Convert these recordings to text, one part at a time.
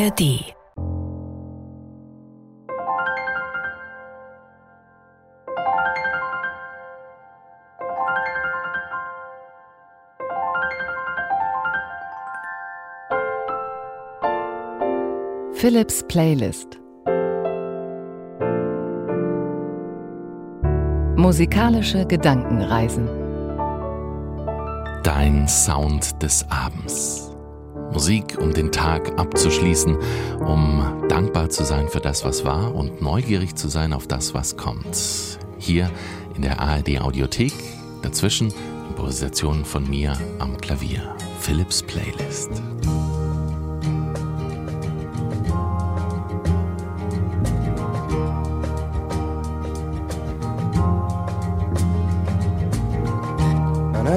ARD Philips Playlist. Musikalische Gedankenreisen. Dein Sound des Abends. Musik, um den Tag abzuschließen, um dankbar zu sein für das, was war und neugierig zu sein auf das, was kommt. Hier in der ARD Audiothek, dazwischen Improvisationen von mir am Klavier. Philips Playlist.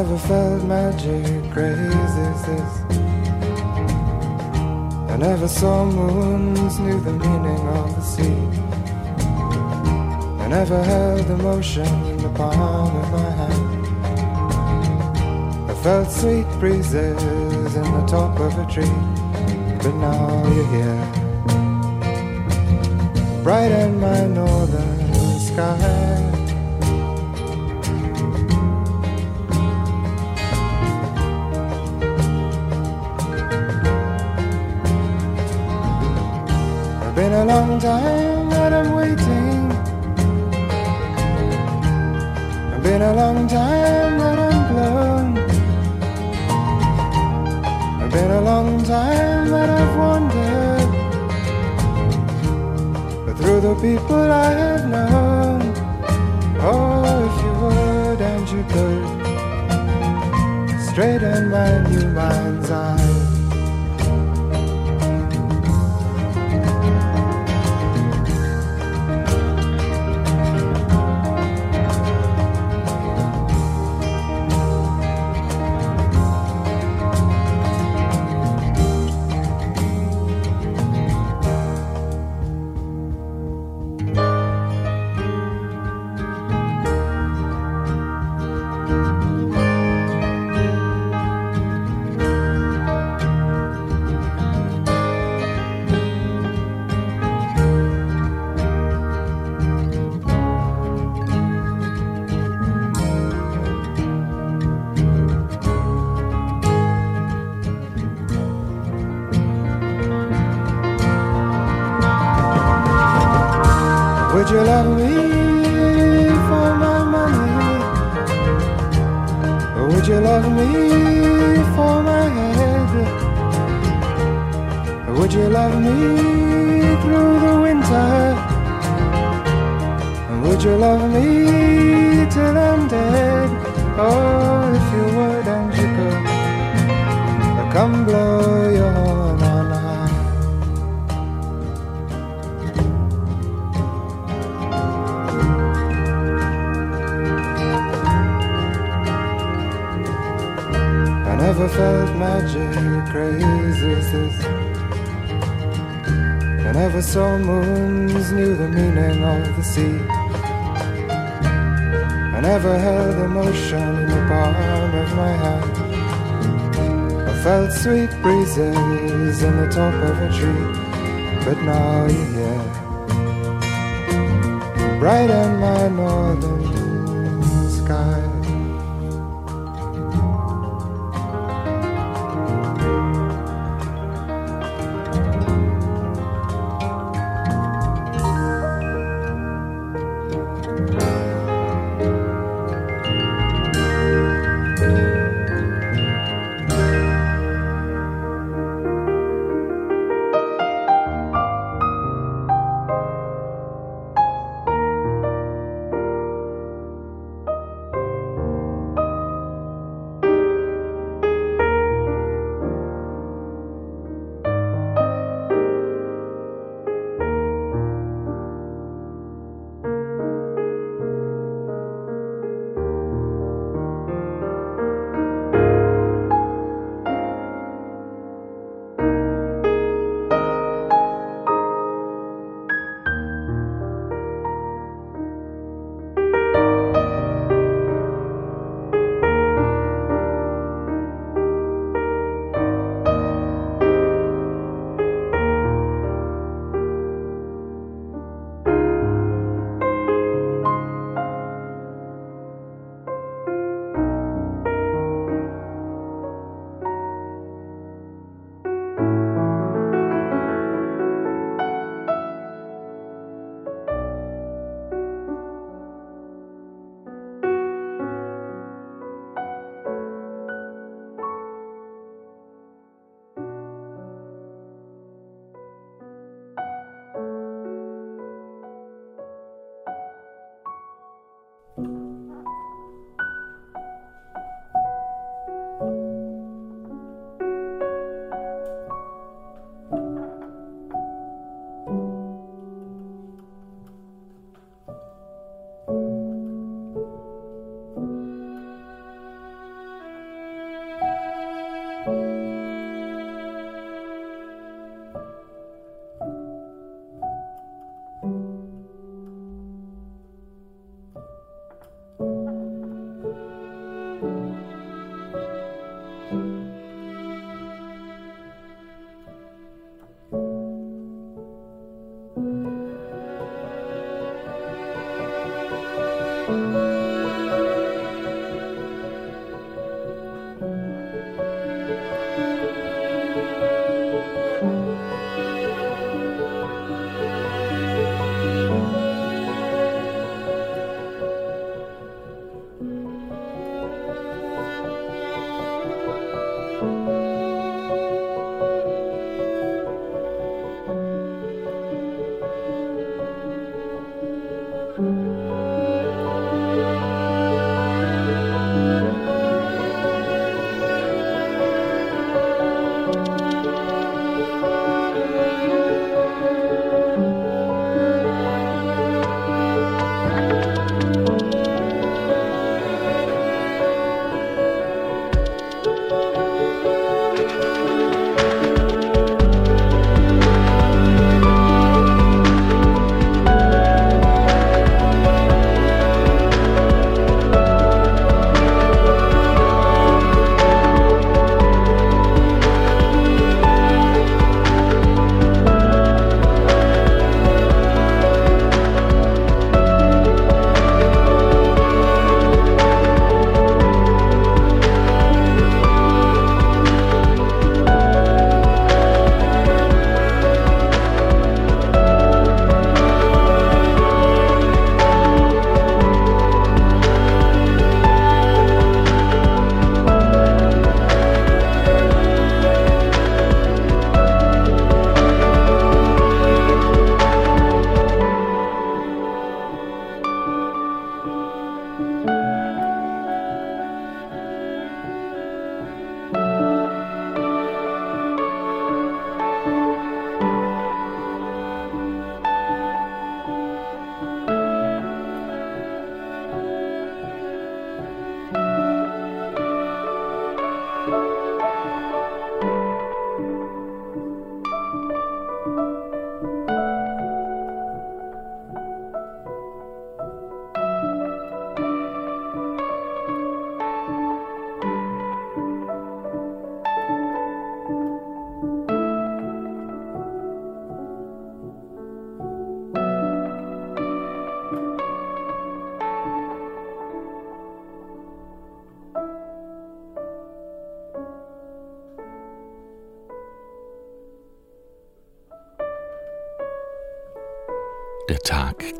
never felt magic crazy. I never saw moons, knew the meaning of the sea. I never held emotion in the palm of my hand. I felt sweet breezes in the top of a tree, but now you're here. Bright in my northern sky. Long time that I'm waiting. It's been a long time that I'm blown. It's been a long time that I've wandered. But through the people I have known, oh, if you would and you could, straighten my new mind's eye. Never felt magic crazy as this. I never saw moons, knew the meaning of the sea. I never held emotion in the palm of my hand. I felt sweet breezes in the top of a tree, but now you're here. Bright in my northern sky.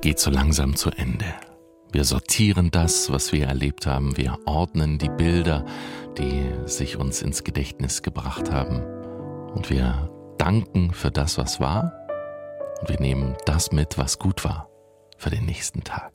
Geht so langsam zu Ende. Wir sortieren das, was wir erlebt haben. Wir ordnen die Bilder, die sich uns ins Gedächtnis gebracht haben. Und wir danken für das, was war. Und wir nehmen das mit, was gut war, für den nächsten Tag.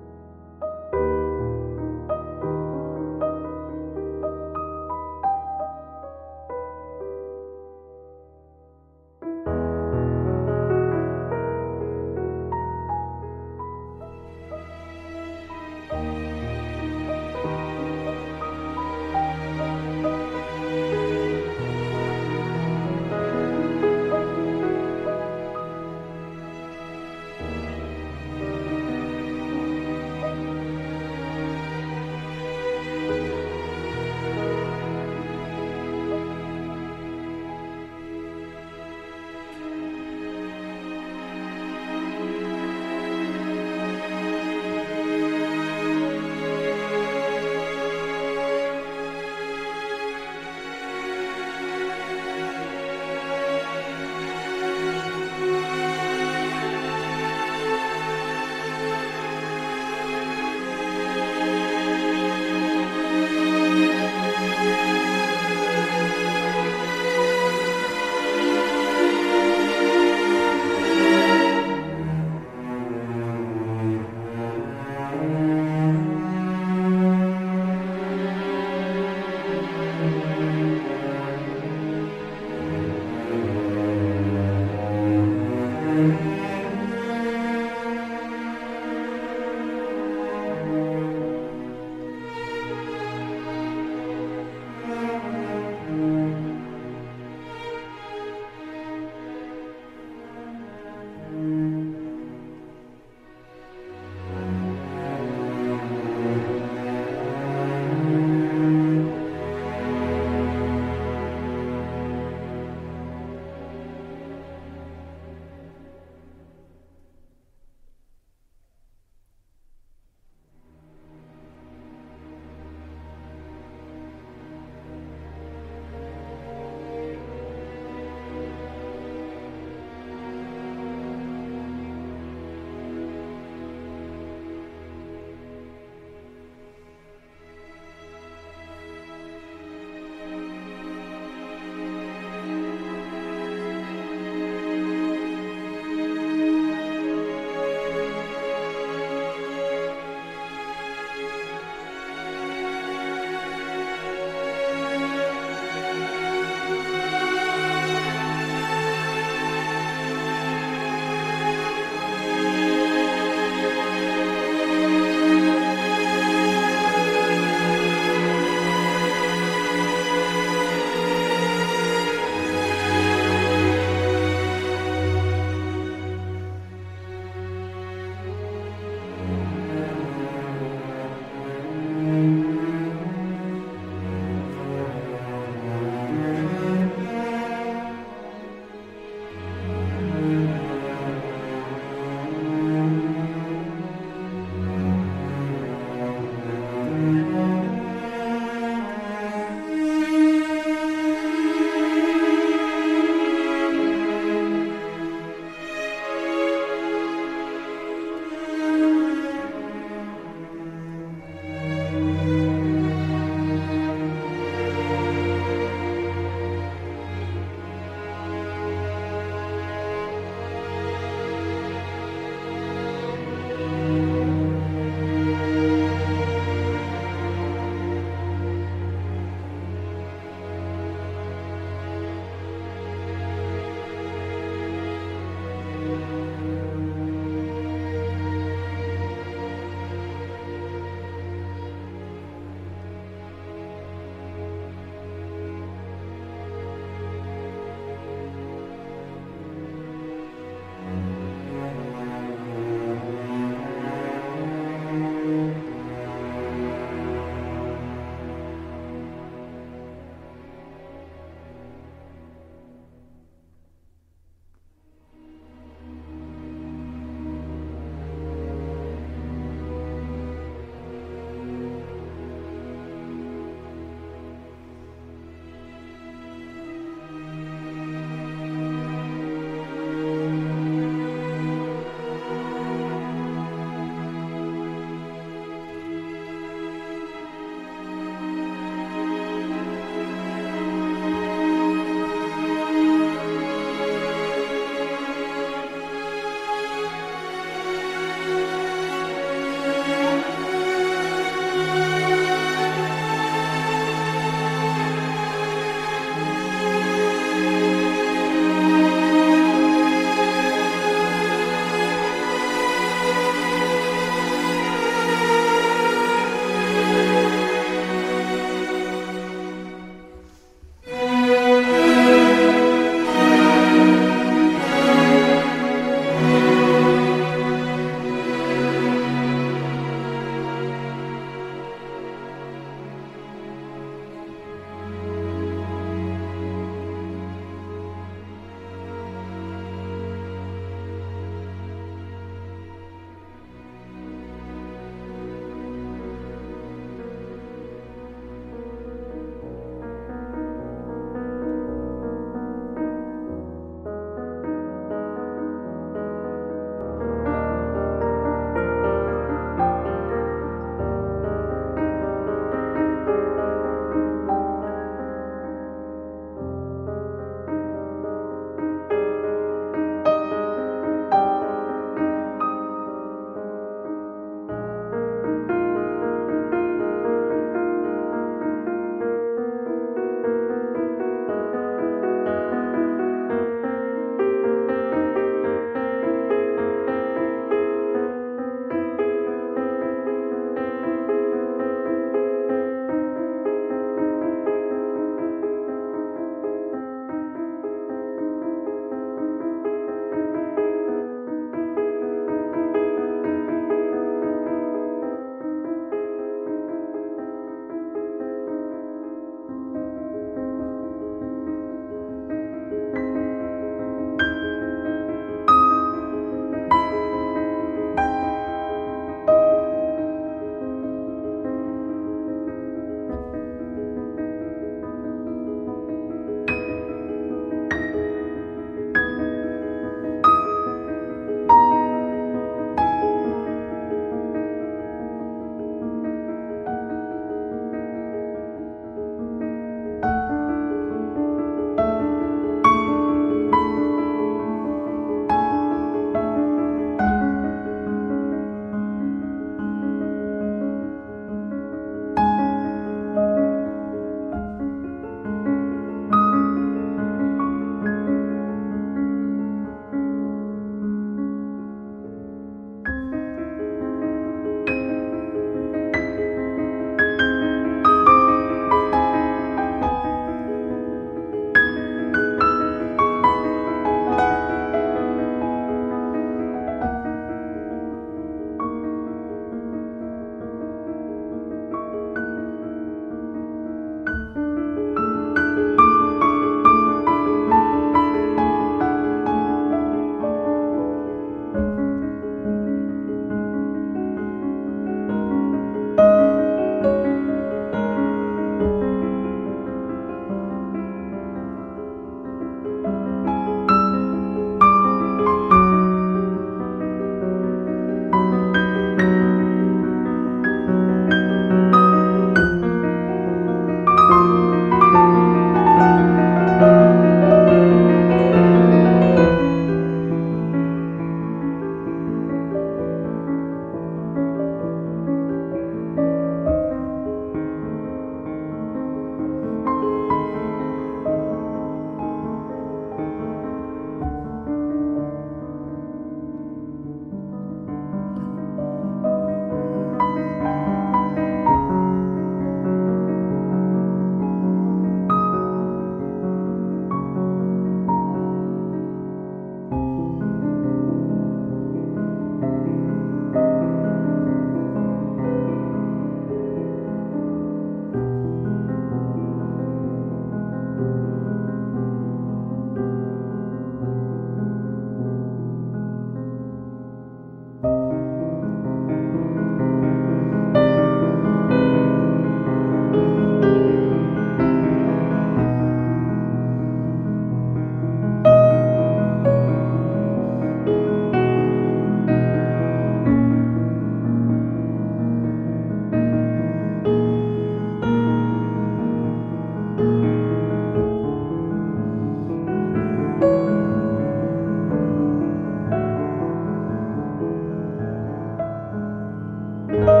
Immer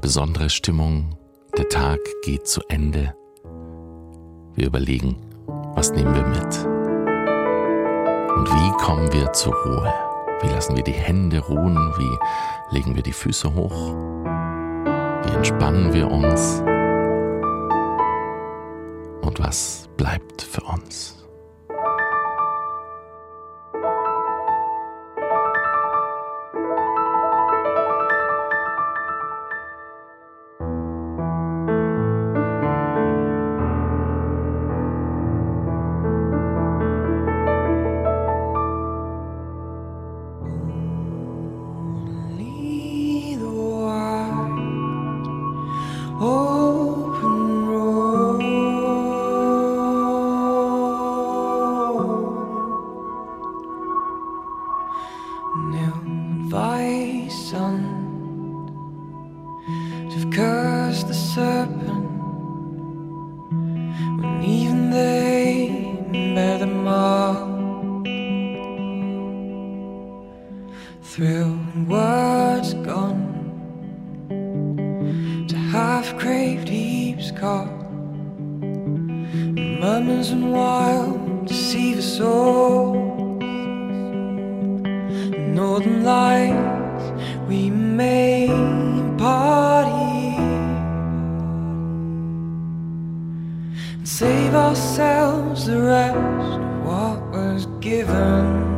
besondere Stimmung. Der Tag geht zu Ende. Wir überlegen, was nehmen wir mit? Und wie kommen wir zur Ruhe? Wie lassen wir die Hände ruhen? Wie legen wir die Füße hoch? Wie entspannen wir uns? Und was bleibt für uns? I've craved heaps caught. Murmurs and wild deceiver souls. Northern lights we may party. And save ourselves the rest of what was given.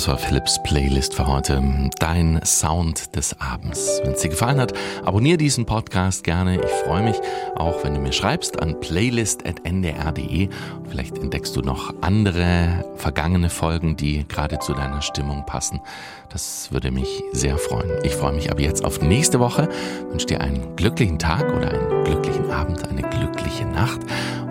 Das war Philips Playlist für heute. Dein Sound des Abends. Wenn es dir gefallen hat, abonniere diesen Podcast gerne. Ich freue mich auch, wenn du mir schreibst an playlist.ndr.de. Vielleicht entdeckst du noch andere vergangene Folgen, die gerade zu deiner Stimmung passen. Das würde mich sehr freuen. Ich freue mich aber jetzt auf nächste Woche. Wünsche dir einen glücklichen Tag oder einen glücklichen Abend, eine glückliche Nacht.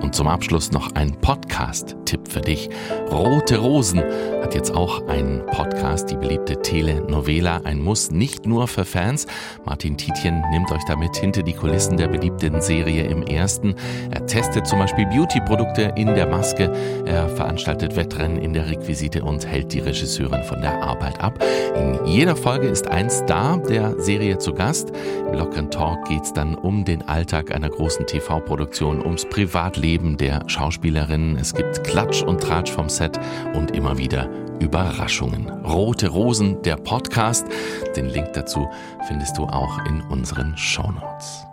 Und zum Abschluss noch ein Podcast-Tipp für dich. Rote Rosen hat jetzt auch einen Podcast, die beliebte Telenovela, ein Muss, nicht nur für Fans. Martin Tietjen nimmt euch damit hinter die Kulissen der beliebten Serie im ersten. Er testet zum Beispiel Beauty-Produkte in der Maske, er veranstaltet Wettrennen in der Requisite und hält die Regisseurin von der Arbeit ab. In jeder Folge ist ein Star der Serie zu Gast. Im lockeren Talk geht es dann um den Alltag einer großen TV-Produktion, ums Privatleben der Schauspielerin. Es gibt Klatsch und Tratsch vom Set und immer wieder Überraschungen. Rote Rosen, der Podcast. Den Link dazu findest du auch in unseren Shownotes.